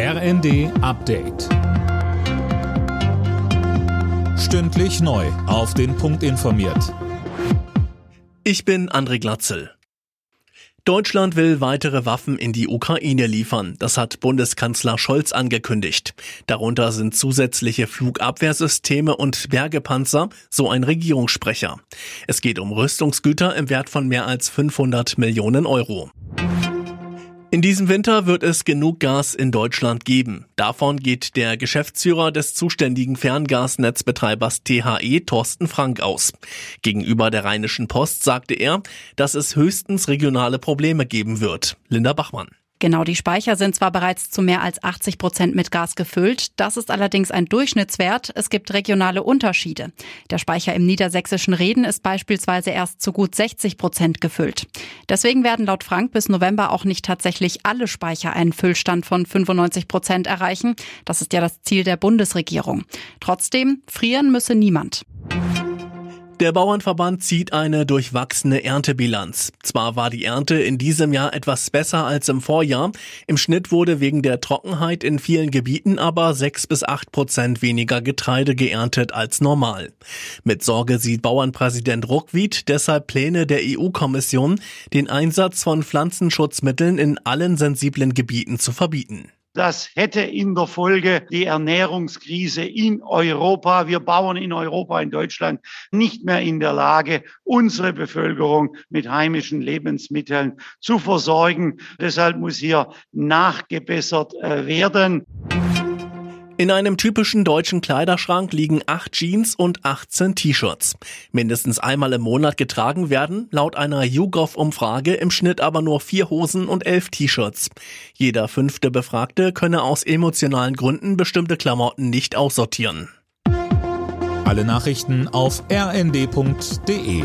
RND Update. Stündlich neu. Auf den Punkt informiert. Ich bin André Glatzel. Deutschland will weitere Waffen in die Ukraine liefern. Das hat Bundeskanzler Scholz angekündigt. Darunter sind zusätzliche Flugabwehrsysteme und Bergepanzer, so ein Regierungssprecher. Es geht um Rüstungsgüter im Wert von mehr als 500 Millionen Euro. In diesem Winter wird es genug Gas in Deutschland geben. Davon geht der Geschäftsführer des zuständigen Ferngasnetzbetreibers THE, Thorsten Frank, aus. Gegenüber der Rheinischen Post sagte er, dass es höchstens regionale Probleme geben wird. Linda Bachmann. Genau, die Speicher sind zwar bereits zu mehr als 80 Prozent mit Gas gefüllt, das ist allerdings ein Durchschnittswert. Es gibt regionale Unterschiede. Der Speicher im niedersächsischen Reden ist beispielsweise erst zu gut 60 Prozent gefüllt. Deswegen werden laut Frank bis November auch nicht tatsächlich alle Speicher einen Füllstand von 95 Prozent erreichen. Das ist ja das Ziel der Bundesregierung. Trotzdem, frieren müsse niemand. Der Bauernverband zieht eine durchwachsene Erntebilanz. Zwar war die Ernte in diesem Jahr etwas besser als im Vorjahr. Im Schnitt wurde wegen der Trockenheit in vielen Gebieten aber sechs bis acht Prozent weniger Getreide geerntet als normal. Mit Sorge sieht Bauernpräsident Ruckwied deshalb Pläne der EU-Kommission, den Einsatz von Pflanzenschutzmitteln in allen sensiblen Gebieten zu verbieten. Das hätte in der Folge die Ernährungskrise in Europa, wir Bauern in Europa, in Deutschland, nicht mehr in der Lage, unsere Bevölkerung mit heimischen Lebensmitteln zu versorgen. Deshalb muss hier nachgebessert äh, werden. In einem typischen deutschen Kleiderschrank liegen acht Jeans und 18 T-Shirts. Mindestens einmal im Monat getragen werden, laut einer YouGov-Umfrage im Schnitt aber nur vier Hosen und elf T-Shirts. Jeder fünfte Befragte könne aus emotionalen Gründen bestimmte Klamotten nicht aussortieren. Alle Nachrichten auf rnd.de